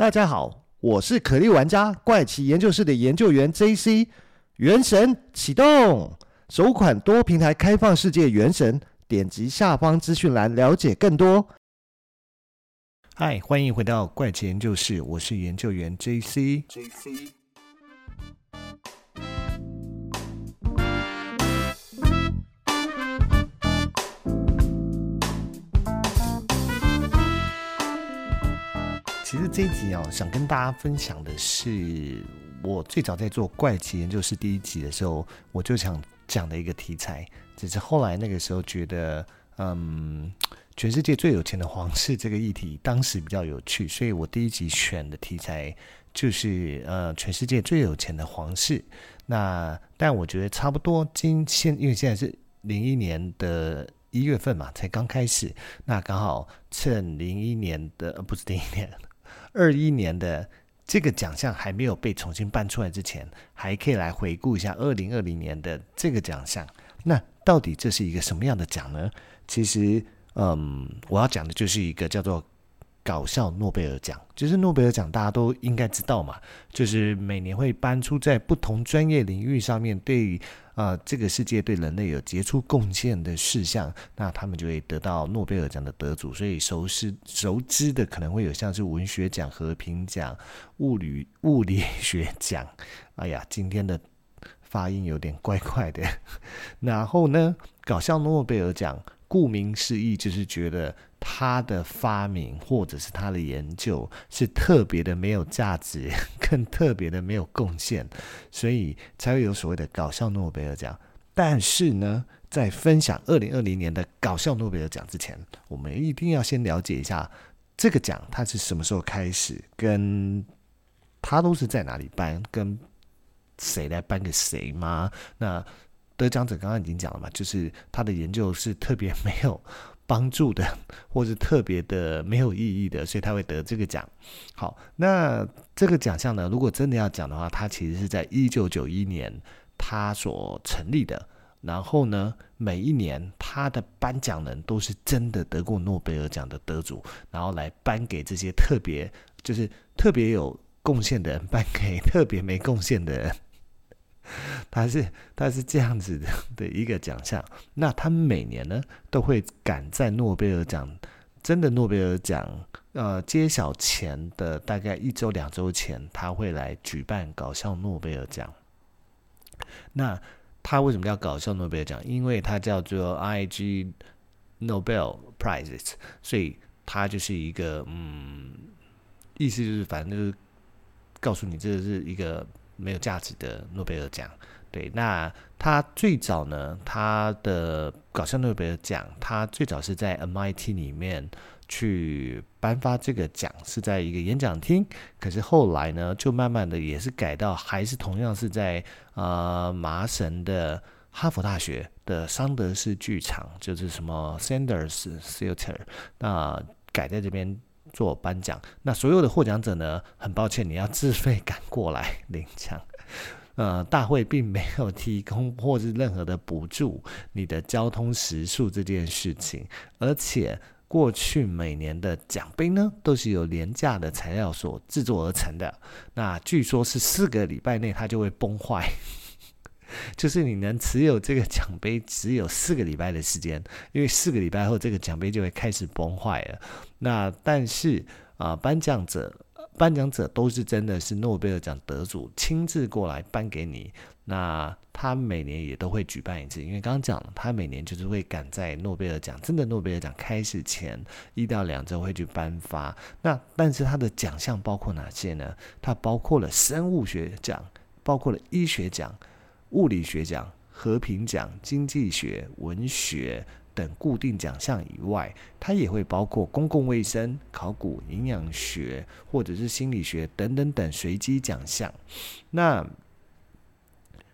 大家好，我是可莉玩家怪奇研究室的研究员 JC。原神启动，首款多平台开放世界原神，点击下方资讯栏了解更多。嗨，欢迎回到怪奇研究室，我是研究员 JC。JC。这一集哦，想跟大家分享的是，我最早在做怪奇研究室第一集的时候，我就想讲的一个题材。只是后来那个时候觉得，嗯，全世界最有钱的皇室这个议题当时比较有趣，所以我第一集选的题材就是呃，全世界最有钱的皇室。那但我觉得差不多今现，因为现在是零一年的一月份嘛，才刚开始，那刚好趁零一年的，不是零一年。二一年的这个奖项还没有被重新颁出来之前，还可以来回顾一下二零二零年的这个奖项。那到底这是一个什么样的奖呢？其实，嗯，我要讲的就是一个叫做搞笑诺贝尔奖。就是诺贝尔奖大家都应该知道嘛，就是每年会颁出在不同专业领域上面对于。啊、呃，这个世界对人类有杰出贡献的事项，那他们就会得到诺贝尔奖的得主。所以熟悉熟知的可能会有像是文学奖、和平奖、物理物理学奖。哎呀，今天的发音有点怪怪的。然后呢，搞笑诺贝尔奖，顾名思义就是觉得。他的发明或者是他的研究是特别的没有价值，更特别的没有贡献，所以才会有所谓的搞笑诺贝尔奖。但是呢，在分享二零二零年的搞笑诺贝尔奖之前，我们一定要先了解一下这个奖它是什么时候开始，跟它都是在哪里颁，跟谁来颁给谁吗？那得奖者刚刚已经讲了嘛，就是他的研究是特别没有。帮助的，或是特别的没有意义的，所以他会得这个奖。好，那这个奖项呢，如果真的要讲的话，它其实是在一九九一年他所成立的。然后呢，每一年他的颁奖人都是真的得过诺贝尔奖的得主，然后来颁给这些特别就是特别有贡献的人，颁给特别没贡献的人。他是他是这样子的 的一个奖项，那他每年呢都会赶在诺贝尔奖真的诺贝尔奖呃揭晓前的大概一周两周前，他会来举办搞笑诺贝尔奖。那他为什么叫搞笑诺贝尔奖？因为它叫做 IG Nobel Prizes，所以它就是一个嗯，意思就是反正就是告诉你这是一个。没有价值的诺贝尔奖，对，那他最早呢，他的搞笑诺贝尔奖，他最早是在 MIT 里面去颁发这个奖，是在一个演讲厅。可是后来呢，就慢慢的也是改到，还是同样是在呃麻省的哈佛大学的桑德斯剧场，就是什么 Sanders Theater，那改在这边。做颁奖，那所有的获奖者呢？很抱歉，你要自费赶过来领奖。呃，大会并没有提供或是任何的补助你的交通食宿这件事情，而且过去每年的奖杯呢，都是由廉价的材料所制作而成的。那据说是四个礼拜内它就会崩坏。就是你能持有这个奖杯只有四个礼拜的时间，因为四个礼拜后这个奖杯就会开始崩坏了。那但是啊，颁奖者颁奖者都是真的是诺贝尔奖得主亲自过来颁给你。那他每年也都会举办一次，因为刚刚讲了，他每年就是会赶在诺贝尔奖真的诺贝尔奖开始前一到两周会去颁发。那但是他的奖项包括哪些呢？它包括了生物学奖，包括了医学奖。物理学奖、和平奖、经济学、文学等固定奖项以外，它也会包括公共卫生、考古、营养学或者是心理学等等等随机奖项。那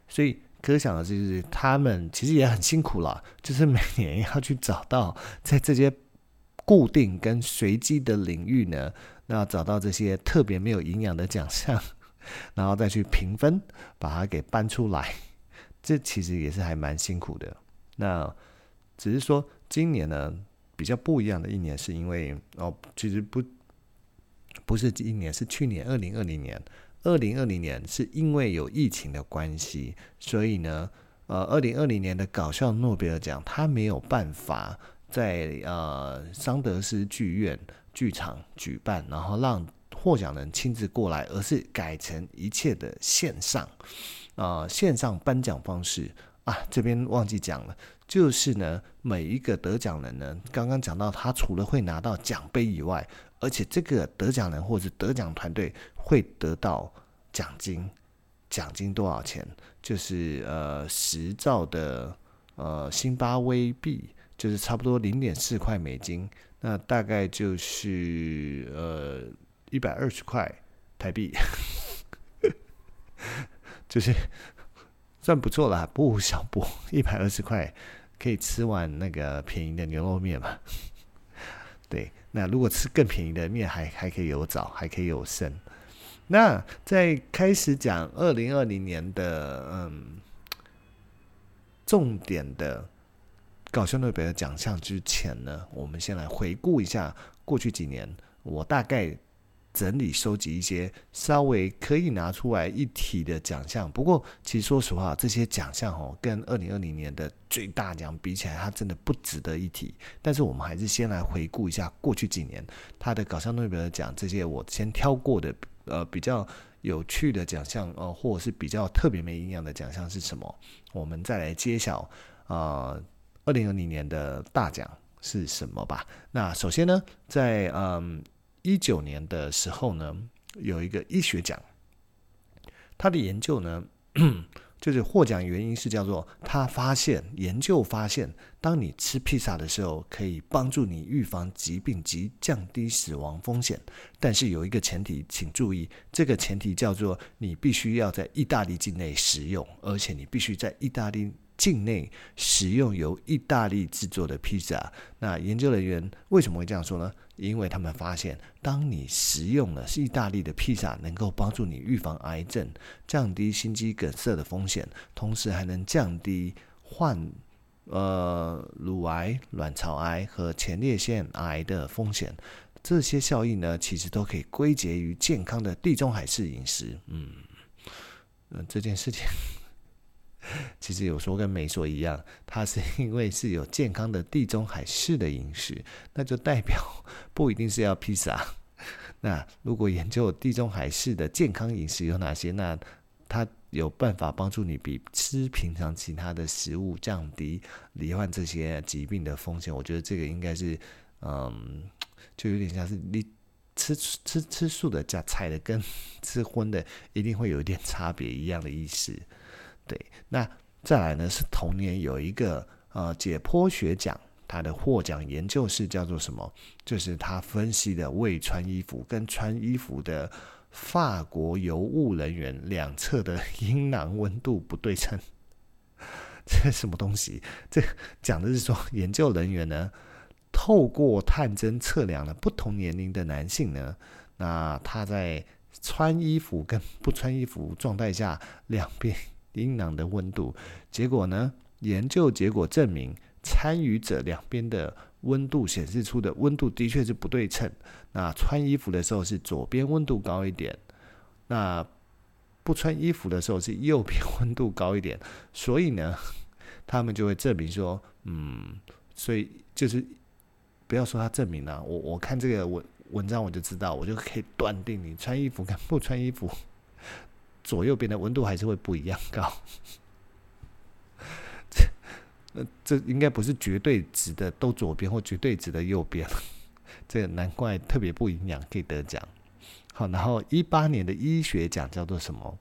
所以可想而知，就是他们其实也很辛苦了，就是每年要去找到在这些固定跟随机的领域呢，那找到这些特别没有营养的奖项，然后再去评分，把它给搬出来。这其实也是还蛮辛苦的。那只是说今年呢比较不一样的一年，是因为哦，其实不不是今年，是去年二零二零年。二零二零年是因为有疫情的关系，所以呢，呃，二零二零年的搞笑诺贝尔奖，他没有办法在呃桑德斯剧院剧场举办，然后让获奖人亲自过来，而是改成一切的线上，呃，线上颁奖方式啊，这边忘记讲了，就是呢，每一个得奖人呢，刚刚讲到他除了会拿到奖杯以外，而且这个得奖人或者得奖团队会得到奖金，奖金多少钱？就是呃十兆的呃辛巴威币，就是差不多零点四块美金，那大概就是呃一百二十块台币，就是 算不错啦，不小补，一百二十块可以吃完那个便宜的牛肉面嘛。对，那如果吃更便宜的面，还还可以有枣，还可以有参。那在开始讲二零二零年的嗯重点的搞笑诺贝尔奖项之前呢，我们先来回顾一下过去几年，我大概。整理收集一些稍微可以拿出来一提的奖项，不过其实说实话，这些奖项哦，跟二零二零年的最大奖比起来，它真的不值得一提。但是我们还是先来回顾一下过去几年它的搞笑诺贝尔奖这些我先挑过的呃比较有趣的奖项呃，或者是比较特别没营养的奖项是什么，我们再来揭晓啊二零二零年的大奖是什么吧。那首先呢，在嗯。一九年的时候呢，有一个医学奖，他的研究呢，就是获奖原因是叫做他发现研究发现，当你吃披萨的时候，可以帮助你预防疾病及降低死亡风险。但是有一个前提，请注意，这个前提叫做你必须要在意大利境内食用，而且你必须在意大利境内食用由意大利制作的披萨。那研究人员为什么会这样说呢？因为他们发现，当你食用了意大利的披萨，能够帮助你预防癌症、降低心肌梗塞的风险，同时还能降低患呃乳癌、卵巢癌和前列腺癌的风险。这些效应呢，其实都可以归结于健康的地中海式饮食。嗯，嗯，这件事情。其实有说跟没说一样，它是因为是有健康的地中海式的饮食，那就代表 不一定是要披萨。那如果研究地中海式的健康饮食有哪些，那它有办法帮助你比吃平常其他的食物降低罹患这些疾病的风险。我觉得这个应该是，嗯，就有点像是你吃吃吃素的加菜的跟 吃荤的一定会有一点差别一样的意思。对，那再来呢？是同年有一个呃解剖学奖，他的获奖研究是叫做什么？就是他分析的未穿衣服跟穿衣服的法国邮务人员两侧的阴囊温度不对称。这什么东西？这讲的是说研究人员呢，透过探针测量了不同年龄的男性呢，那他在穿衣服跟不穿衣服状态下两边。阴囊的温度，结果呢？研究结果证明，参与者两边的温度显示出的温度的确是不对称。那穿衣服的时候是左边温度高一点，那不穿衣服的时候是右边温度高一点。所以呢，他们就会证明说，嗯，所以就是不要说他证明了，我我看这个文文章我就知道，我就可以断定你穿衣服跟不穿衣服。左右边的温度还是会不一样高，这这应该不是绝对值的都左边或绝对值的右边，这难怪特别不营养可以得奖。好，然后一八年的医学奖叫做什么？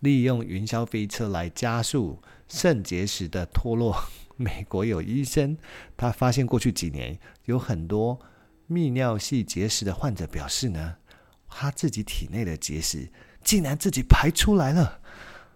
利用云霄飞车来加速肾结石的脱落。美国有医生，他发现过去几年有很多泌尿系结石的患者表示呢，他自己体内的结石。竟然自己排出来了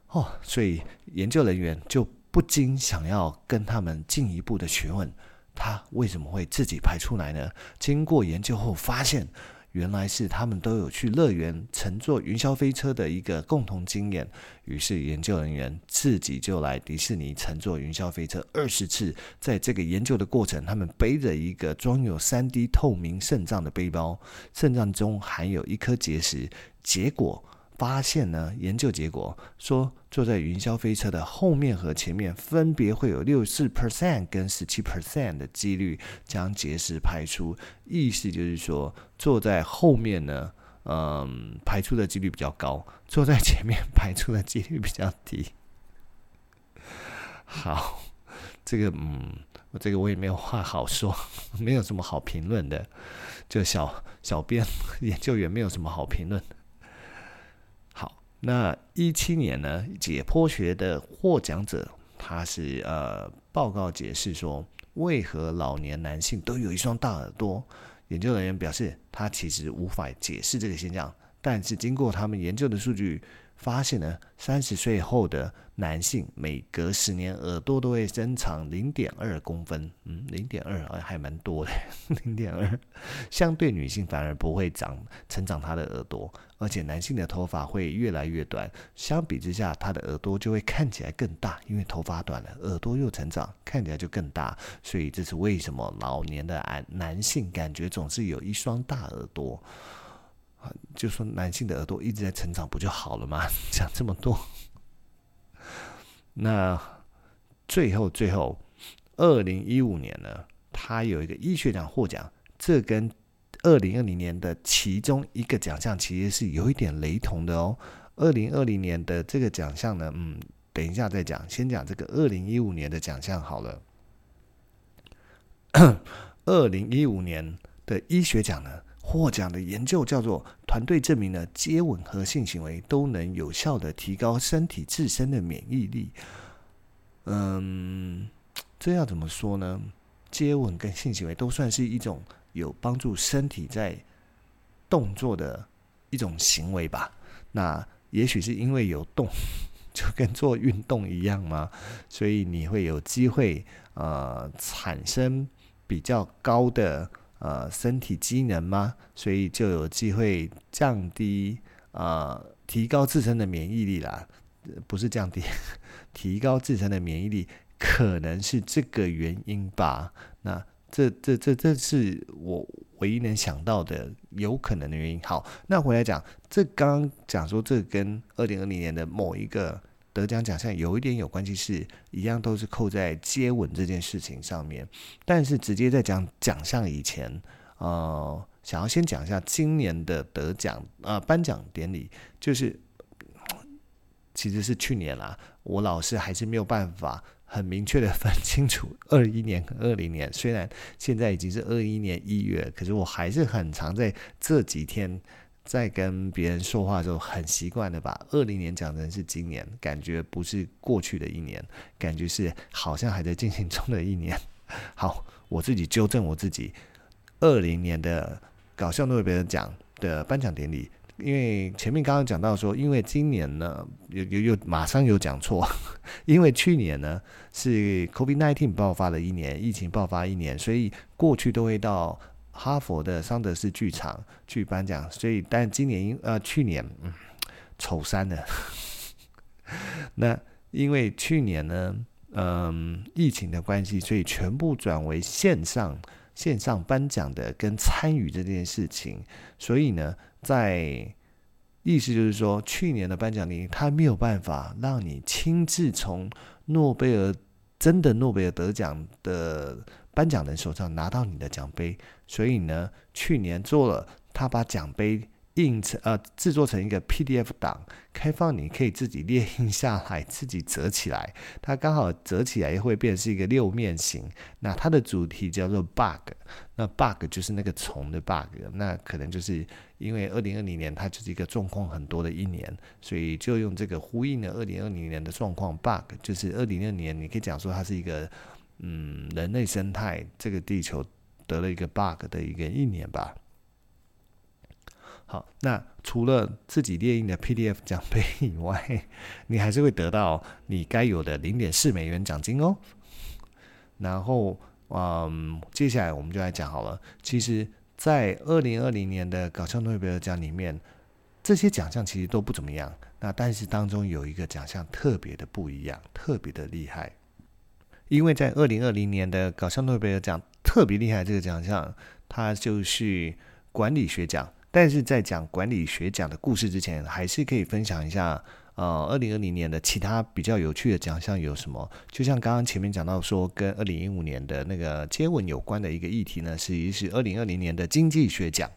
哦，所以研究人员就不禁想要跟他们进一步的询问，他为什么会自己排出来呢？经过研究后发现，原来是他们都有去乐园乘坐云霄飞车的一个共同经验。于是研究人员自己就来迪士尼乘坐云霄飞车二十次。在这个研究的过程，他们背着一个装有三 D 透明肾脏的背包，肾脏中含有一颗结石。结果。发现呢，研究结果说，坐在云霄飞车的后面和前面，分别会有六四 percent 跟十七 percent 的几率将结石排出。意思就是说，坐在后面呢，嗯，排出的几率比较高；坐在前面排出的几率比较低。好，这个嗯，我这个我也没有话好说，没有什么好评论的。就小小编研究员没有什么好评论。那一七年呢，解剖学的获奖者，他是呃报告解释说，为何老年男性都有一双大耳朵？研究人员表示，他其实无法解释这个现象，但是经过他们研究的数据。发现呢，三十岁后的男性每隔十年耳朵都会增长零点二公分，嗯，零点二还蛮多的，零点二，相对女性反而不会长成长她的耳朵，而且男性的头发会越来越短，相比之下，他的耳朵就会看起来更大，因为头发短了，耳朵又成长，看起来就更大，所以这是为什么老年的男男性感觉总是有一双大耳朵。就说男性的耳朵一直在成长，不就好了吗？讲这么多，那最后最后，二零一五年呢，他有一个医学奖获奖，这跟二零二零年的其中一个奖项其实是有一点雷同的哦。二零二零年的这个奖项呢，嗯，等一下再讲，先讲这个二零一五年的奖项好了。二零一五年的医学奖呢？获奖的研究叫做团队证明了接吻和性行为都能有效地提高身体自身的免疫力。嗯，这要怎么说呢？接吻跟性行为都算是一种有帮助身体在动作的一种行为吧。那也许是因为有动，就跟做运动一样吗？所以你会有机会呃产生比较高的。呃，身体机能吗？所以就有机会降低呃，提高自身的免疫力啦。不是降低，提高自身的免疫力，可能是这个原因吧。那这这这这是我唯一能想到的有可能的原因。好，那回来讲，这刚刚讲说这跟二零二零年的某一个。得奖奖项有一点有关系，是一样都是扣在接吻这件事情上面。但是直接在讲奖项以前，呃，想要先讲一下今年的得奖呃颁奖典礼，就是其实是去年啦。我老是还是没有办法很明确的分清楚 二一年和二零年。虽然现在已经是二一年一月，可是我还是很常在这几天。在跟别人说话的时候，很习惯的把二零年讲成是今年，感觉不是过去的一年，感觉是好像还在进行中的一年。好，我自己纠正我自己，二零年的搞笑诺贝尔奖的颁奖典礼，因为前面刚刚讲到说，因为今年呢，又又又马上有讲错，因为去年呢是 COVID-19 爆发的一年，疫情爆发一年，所以过去都会到。哈佛的桑德斯剧场去颁奖，所以但今年因呃去年丑三了。那因为去年呢，嗯疫情的关系，所以全部转为线上线上颁奖的跟参与这件事情，所以呢，在意思就是说，去年的颁奖礼他没有办法让你亲自从诺贝尔真的诺贝尔得奖的。颁奖人手上拿到你的奖杯，所以呢，去年做了，他把奖杯印成呃制作成一个 PDF 档，开放你可以自己列印下来，自己折起来。它刚好折起来也会变成是一个六面形。那它的主题叫做 bug，那 bug 就是那个虫的 bug。那可能就是因为二零二零年它就是一个状况很多的一年，所以就用这个呼应了二零二零年的状况 bug，就是二零二零年你可以讲说它是一个。嗯，人类生态这个地球得了一个 bug 的一个一年吧。好，那除了自己列印的 PDF 奖杯以外，你还是会得到你该有的零点四美元奖金哦。然后，嗯，接下来我们就来讲好了。其实，在二零二零年的搞笑诺贝尔奖里面，这些奖项其实都不怎么样。那但是当中有一个奖项特别的不一样，特别的厉害，因为在二零二零年的搞笑诺贝尔奖特别厉害这个奖项，它就是管理学奖。但是在讲管理学奖的故事之前，还是可以分享一下，呃，二零二零年的其他比较有趣的奖项有什么？就像刚刚前面讲到说，跟二零一五年的那个接吻有关的一个议题呢，是是二零二零年的经济学奖。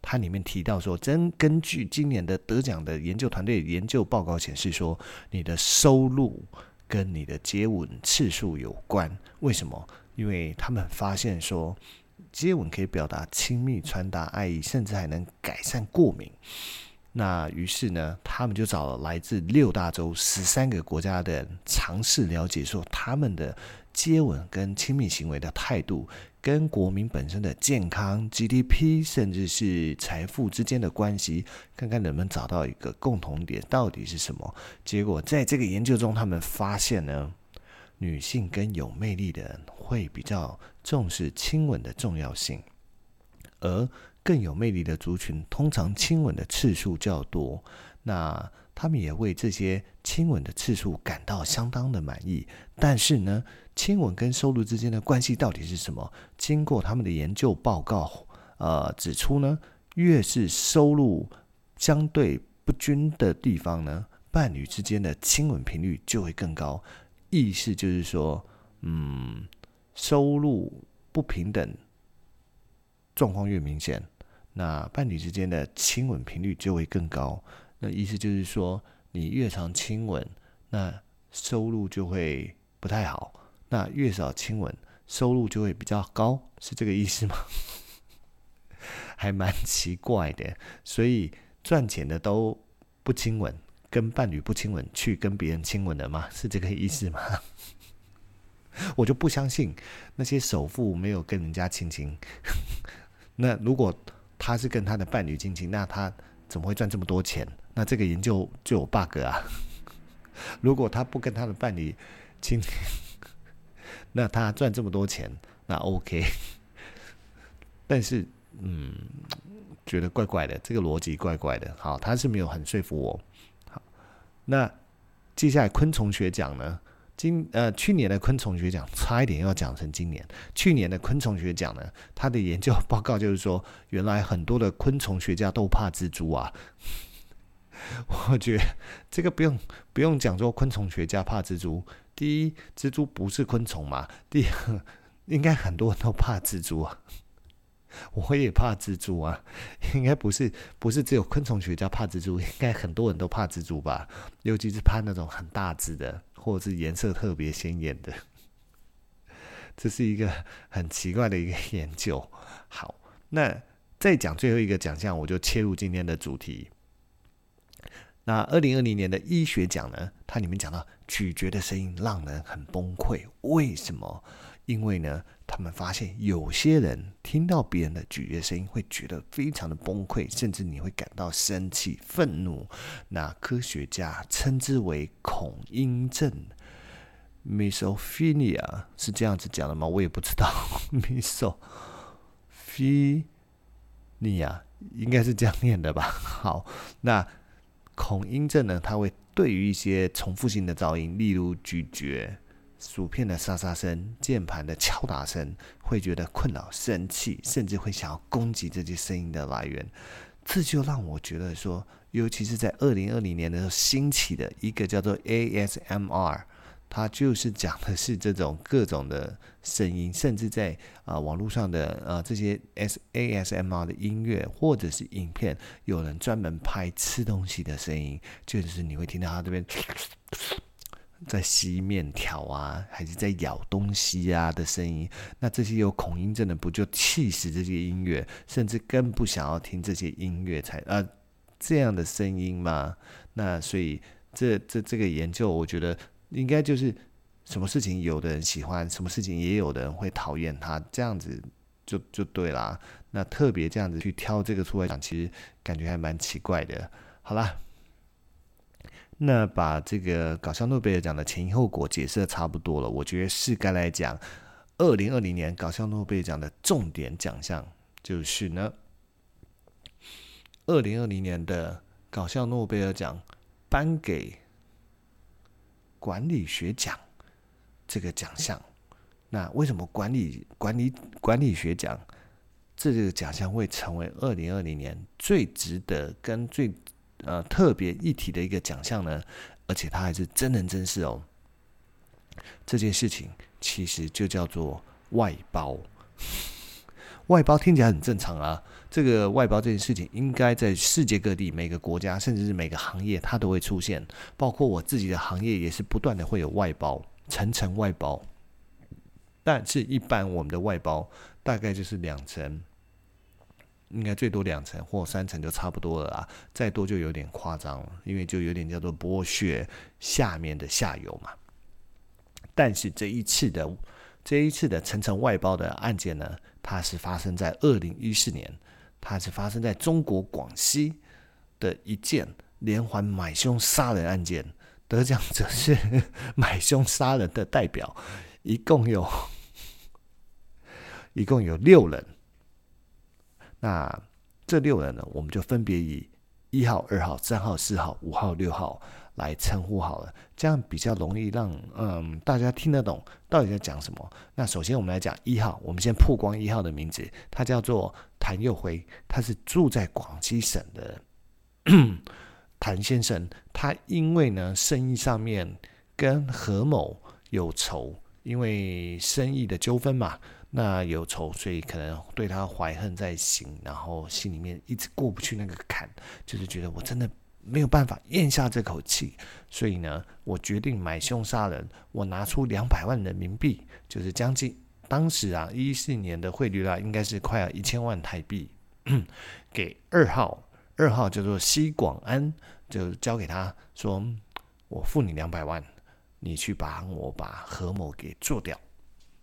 它里面提到说，真根据今年的得奖的研究团队研究报告显示说，你的收入跟你的接吻次数有关。为什么？因为他们发现说，接吻可以表达亲密、传达爱意，甚至还能改善过敏。那于是呢，他们就找了来自六大洲十三个国家的人，尝试了解说他们的接吻跟亲密行为的态度。跟国民本身的健康、GDP，甚至是财富之间的关系，看看能不能找到一个共同点，到底是什么？结果在这个研究中，他们发现呢，女性跟有魅力的人会比较重视亲吻的重要性，而更有魅力的族群，通常亲吻的次数较多。那他们也为这些亲吻的次数感到相当的满意，但是呢，亲吻跟收入之间的关系到底是什么？经过他们的研究报告，呃，指出呢，越是收入相对不均的地方呢，伴侣之间的亲吻频率就会更高。意思就是说，嗯，收入不平等状况越明显，那伴侣之间的亲吻频率就会更高。那意思就是说，你越常亲吻，那收入就会不太好；那越少亲吻，收入就会比较高，是这个意思吗？还蛮奇怪的。所以赚钱的都不亲吻，跟伴侣不亲吻，去跟别人亲吻的吗？是这个意思吗？我就不相信那些首富没有跟人家亲亲。那如果他是跟他的伴侣亲亲，那他怎么会赚这么多钱？那这个研究就有 bug 啊！如果他不跟他的伴侣亲，那他赚这么多钱，那 OK。但是，嗯，觉得怪怪的，这个逻辑怪怪的。好，他是没有很说服我。好，那接下来昆虫学奖呢？今呃去年的昆虫学奖差一点要讲成今年。去年的昆虫学奖呢，他的研究报告就是说，原来很多的昆虫学家都怕蜘蛛啊。我觉得这个不用不用讲，说昆虫学家怕蜘蛛。第一，蜘蛛不是昆虫嘛？第二，应该很多人都怕蜘蛛啊。我也怕蜘蛛啊，应该不是不是只有昆虫学家怕蜘蛛，应该很多人都怕蜘蛛吧？尤其是怕那种很大只的，或者是颜色特别鲜艳的。这是一个很奇怪的一个研究。好，那再讲最后一个奖项，我就切入今天的主题。那二零二零年的医学奖呢，它里面讲到咀嚼的声音让人很崩溃，为什么？因为呢，他们发现有些人听到别人的咀嚼声音会觉得非常的崩溃，甚至你会感到生气、愤怒。那科学家称之为恐音症 （misophonia），是这样子讲的吗？我也不知道 misophonia 应该是这样念的吧？好，那。恐音症呢，它会对于一些重复性的噪音，例如咀嚼、薯片的沙沙声、键盘的敲打声，会觉得困扰、生气，甚至会想要攻击这些声音的来源。这就让我觉得说，尤其是在二零二零年的时候兴起的一个叫做 ASMR。它就是讲的是这种各种的声音，甚至在啊、网络上的呃这些 S ASMR 的音乐或者是影片，有人专门拍吃东西的声音，就是你会听到他这边在吸面条啊，还是在咬东西啊的声音。那这些有恐音症的不就气死这些音乐，甚至更不想要听这些音乐才呃这样的声音吗？那所以这这这个研究，我觉得。应该就是什么事情有的人喜欢，什么事情也有的人会讨厌他，这样子就就对啦。那特别这样子去挑这个出来讲，其实感觉还蛮奇怪的。好啦，那把这个搞笑诺贝尔奖的前因后果解释的差不多了，我觉得是该来讲二零二零年搞笑诺贝尔奖的重点奖项。就是呢，二零二零年的搞笑诺贝尔奖颁给管理学奖这个奖项。那为什么管理管理管理学奖这个奖项会成为二零二零年最值得跟最呃特别议题的一个奖项呢？而且它还是真人真事哦。这件事情其实就叫做外包。外包听起来很正常啊，这个外包这件事情应该在世界各地每个国家甚至是每个行业它都会出现，包括我自己的行业也是不断的会有外包，层层外包。但是，一般我们的外包大概就是两层，应该最多两层或三层就差不多了啊，再多就有点夸张了，因为就有点叫做剥削下面的下游嘛。但是这一次的这一次的层层外包的案件呢，它是发生在二零一四年，它是发生在中国广西的一件连环买凶杀人案件，得奖者是买凶杀人的代表，一共有。一共有六人，那这六人呢，我们就分别以一号、二号、三号、四号、五号、六号来称呼好了，这样比较容易让嗯大家听得懂到底在讲什么。那首先我们来讲一号，我们先曝光一号的名字，他叫做谭佑辉，他是住在广西省的 谭先生，他因为呢生意上面跟何某有仇，因为生意的纠纷嘛。那有仇，所以可能对他怀恨在心，然后心里面一直过不去那个坎，就是觉得我真的没有办法咽下这口气，所以呢，我决定买凶杀人。我拿出两百万人民币，就是将近当时啊一四年的汇率啦，应该是快要一千万台币，给二号，二号叫做西广安，就交给他说，我付你两百万，你去帮我把何某给做掉。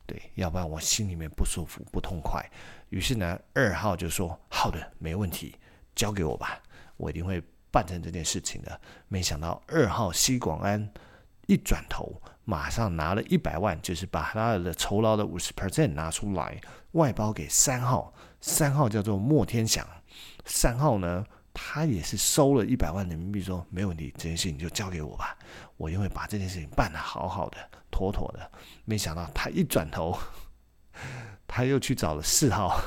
对，要不然我心里面不舒服、不痛快。于是呢，二号就说：“好的，没问题，交给我吧，我一定会办成这件事情的。”没想到二号西广安一转头，马上拿了一百万，就是把他的酬劳的五十 percent 拿出来，外包给三号。三号叫做莫天祥，三号呢，他也是收了一百万人民币，说：“没问题，这件事情就交给我吧，我一定会把这件事情办得好好的。”妥妥的，没想到他一转头，他又去找了四号。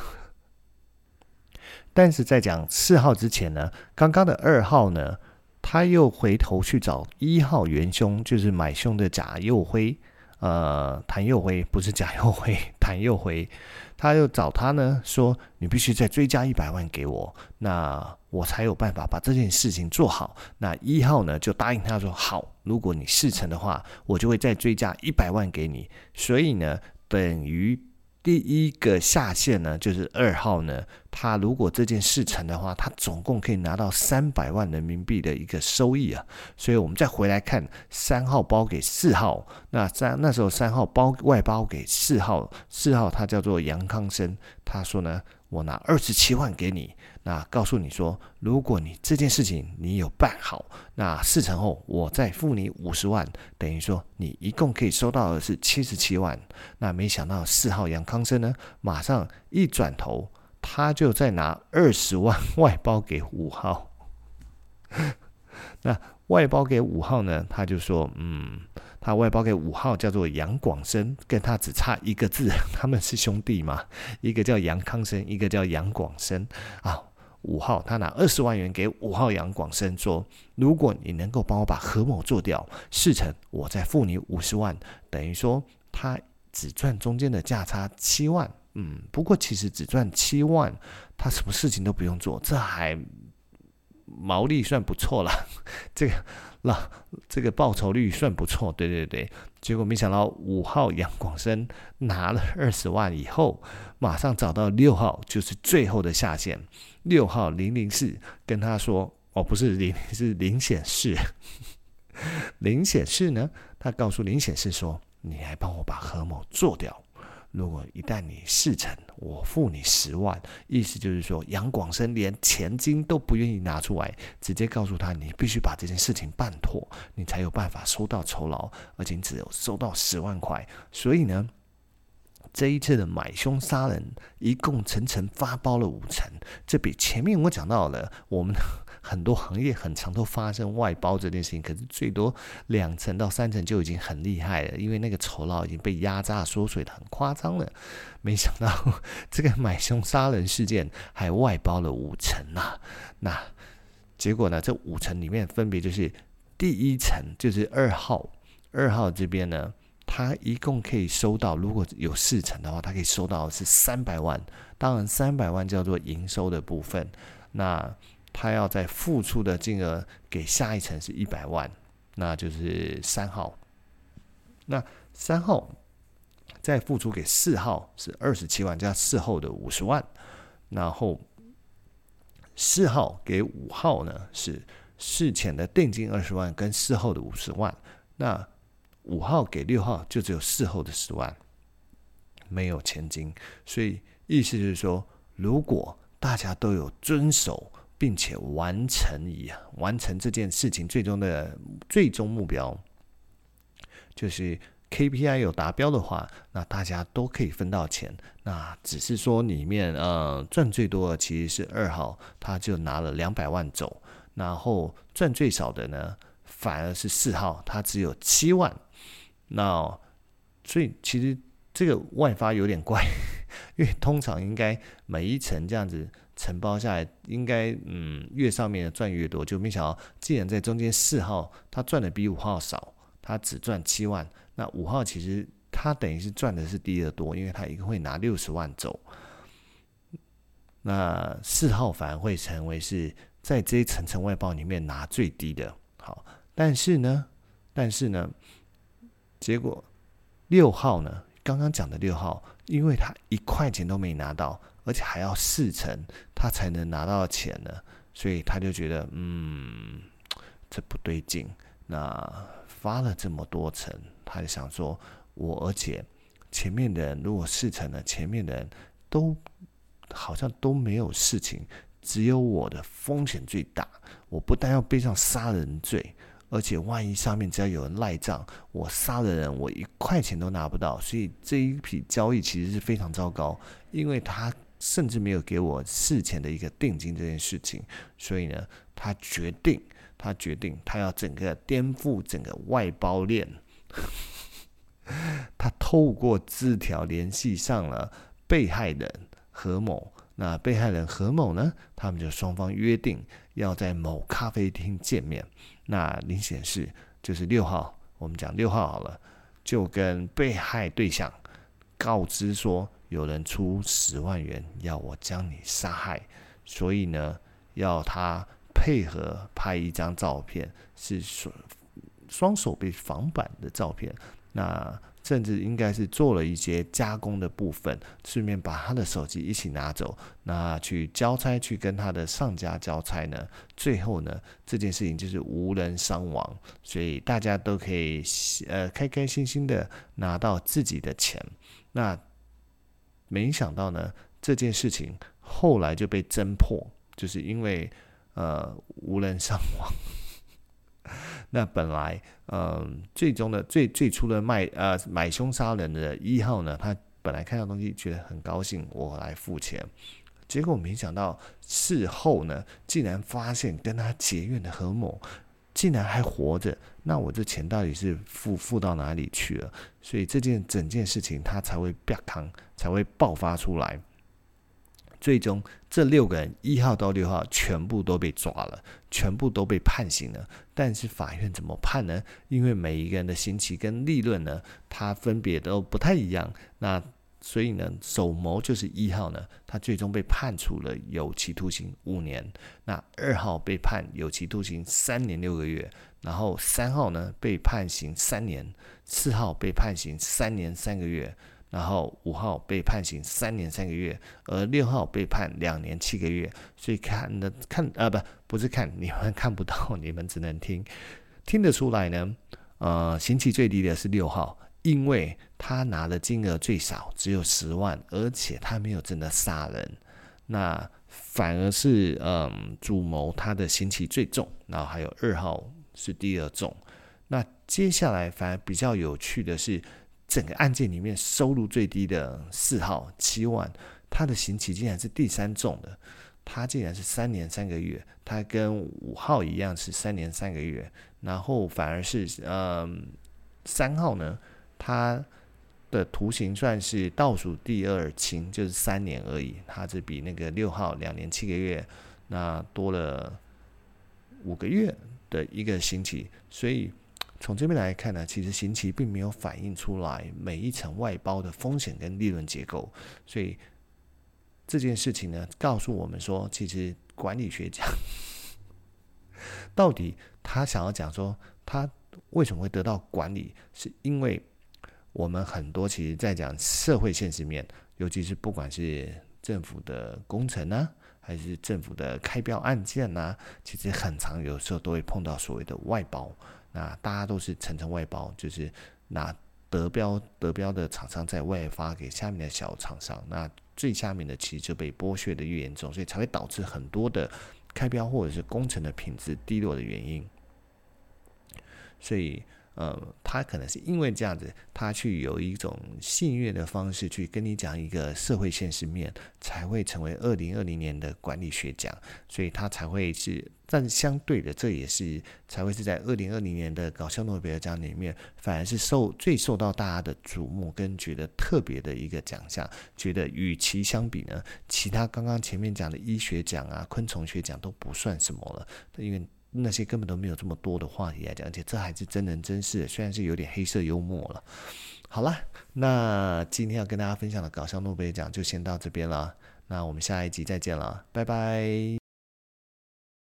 但是在讲四号之前呢，刚刚的二号呢，他又回头去找一号元凶，就是买凶的贾佑辉，呃，谭佑辉不是贾佑辉，谭佑辉。他又找他呢，说你必须再追加一百万给我，那我才有办法把这件事情做好。那一号呢就答应他说好，如果你事成的话，我就会再追加一百万给你。所以呢，等于。第一个下线呢，就是二号呢。他如果这件事成的话，他总共可以拿到三百万人民币的一个收益啊。所以我们再回来看三号包给四号，那三那时候三号包外包给四号，四号他叫做杨康生，他说呢，我拿二十七万给你。那告诉你说，如果你这件事情你有办好，那事成后我再付你五十万，等于说你一共可以收到的是七十七万。那没想到四号杨康生呢，马上一转头，他就再拿二十万外包给五号。那外包给五号呢，他就说，嗯。他外包给五号，叫做杨广生，跟他只差一个字，他们是兄弟嘛？一个叫杨康生，一个叫杨广生啊。五号他拿二十万元给五号杨广生，说：如果你能够帮我把何某做掉，事成我再付你五十万，等于说他只赚中间的价差七万。嗯，不过其实只赚七万，他什么事情都不用做，这还毛利算不错了。这个。那这个报酬率算不错，对对对。结果没想到五号杨广生拿了二十万以后，马上找到六号，就是最后的下线。六号零零四跟他说：“哦，不是零，是零显示。零显示呢，他告诉零显示说：‘你来帮我把何某做掉。’如果一旦你事成，我付你十万。意思就是说，杨广生连钱金都不愿意拿出来，直接告诉他，你必须把这件事情办妥，你才有办法收到酬劳，而且你只有收到十万块。所以呢，这一次的买凶杀人，一共层层发包了五成，这比前面我讲到了我们很多行业很常都发生外包这件事情，可是最多两成到三成就已经很厉害了，因为那个酬劳已经被压榨缩水的很夸张了。没想到这个买凶杀人事件还外包了五成呐，那结果呢？这五成里面分别就是第一层就是二号，二号这边呢。他一共可以收到，如果有四成的话，他可以收到是三百万。当然，三百万叫做营收的部分。那他要再付出的金额给下一层是一百万，那就是三号。那三号再付出给四号是二十七万加四后的五十万，然后四号给五号呢是事前的定金二十万跟事后的五十万。那五号给六号就只有事后的十万，没有前金，所以意思就是说，如果大家都有遵守并且完成一样完成这件事情，最终的最终目标就是 KPI 有达标的话，那大家都可以分到钱。那只是说里面呃赚最多的其实是二号，他就拿了两百万走，然后赚最少的呢反而是四号，他只有七万。那所以其实这个外发有点怪，因为通常应该每一层这样子承包下来，应该嗯越上面赚越多，就没想到既然在中间四号他赚的比五号少，他只赚七万，那五号其实他等于是赚的是第二多，因为他一个会拿六十万走，那四号反而会成为是在这一层层外包里面拿最低的。好，但是呢，但是呢。结果六号呢？刚刚讲的六号，因为他一块钱都没拿到，而且还要四成，他才能拿到钱呢，所以他就觉得，嗯，这不对劲。那发了这么多层，他就想说，我而且前面的人如果四成了，前面的人都好像都没有事情，只有我的风险最大，我不但要背上杀人罪。而且万一上面只要有人赖账，我杀了人，我一块钱都拿不到。所以这一笔交易其实是非常糟糕，因为他甚至没有给我事前的一个定金这件事情。所以呢，他决定，他决定，他要整个颠覆整个外包链。他透过字条联系上了被害人何某。那被害人何某呢？他们就双方约定要在某咖啡厅见面。那明显是就是六号，我们讲六号好了，就跟被害对象告知说，有人出十万元要我将你杀害，所以呢，要他配合拍一张照片，是双双手被绑板的照片。那甚至应该是做了一些加工的部分，顺便把他的手机一起拿走，那去交差，去跟他的上家交差呢。最后呢，这件事情就是无人伤亡，所以大家都可以呃开开心心的拿到自己的钱。那没想到呢，这件事情后来就被侦破，就是因为呃无人伤亡。那本来，嗯、最终的最最初的卖呃买凶杀人的一号呢，他本来看到东西觉得很高兴，我来付钱，结果没想到事后呢，竟然发现跟他结怨的何某竟然还活着，那我这钱到底是付付到哪里去了？所以这件整件事情他才会啪康，才会爆发出来。最终，这六个人一号到六号全部都被抓了，全部都被判刑了。但是法院怎么判呢？因为每一个人的刑期跟利润呢，它分别都不太一样。那所以呢，首谋就是一号呢，他最终被判处了有期徒刑五年。那二号被判有期徒刑三年六个月，然后三号呢被判刑三年，四号被判刑三年三个月。然后五号被判刑三年三个月，而六号被判两年七个月。所以看的看啊，不不是看，你们看不到，你们只能听，听得出来呢。呃，刑期最低的是六号，因为他拿的金额最少，只有十万，而且他没有真的杀人。那反而是嗯，主谋他的刑期最重，然后还有二号是第二重。那接下来反而比较有趣的是。整个案件里面收入最低的四号七万，他的刑期竟然是第三重的，他竟然是三年三个月，他跟五号一样是三年三个月，然后反而是嗯三号呢，他的图形算是倒数第二轻，就是三年而已，他是比那个六号两年七个月那多了五个月的一个刑期，所以。从这边来看呢，其实刑期并没有反映出来每一层外包的风险跟利润结构，所以这件事情呢，告诉我们说，其实管理学家到底他想要讲说，他为什么会得到管理，是因为我们很多其实在讲社会现实面，尤其是不管是政府的工程呢，还是政府的开标案件呢，其实很常有时候都会碰到所谓的外包。那大家都是层层外包，就是拿得标得标的厂商在外发给下面的小厂商，那最下面的其实就被剥削的越严重，所以才会导致很多的开标或者是工程的品质低落的原因。所以。呃，他可能是因为这样子，他去有一种戏谑的方式去跟你讲一个社会现实面，才会成为二零二零年的管理学奖，所以他才会是，但相对的，这也是才会是在二零二零年的搞笑诺贝尔奖里面，反而是受最受到大家的瞩目跟觉得特别的一个奖项，觉得与其相比呢，其他刚刚前面讲的医学奖啊、昆虫学奖都不算什么了，因为。那些根本都没有这么多的话题来讲，而且这还是真人真事，虽然是有点黑色幽默了。好了，那今天要跟大家分享的搞笑诺贝尔奖就先到这边了，那我们下一集再见了，拜拜。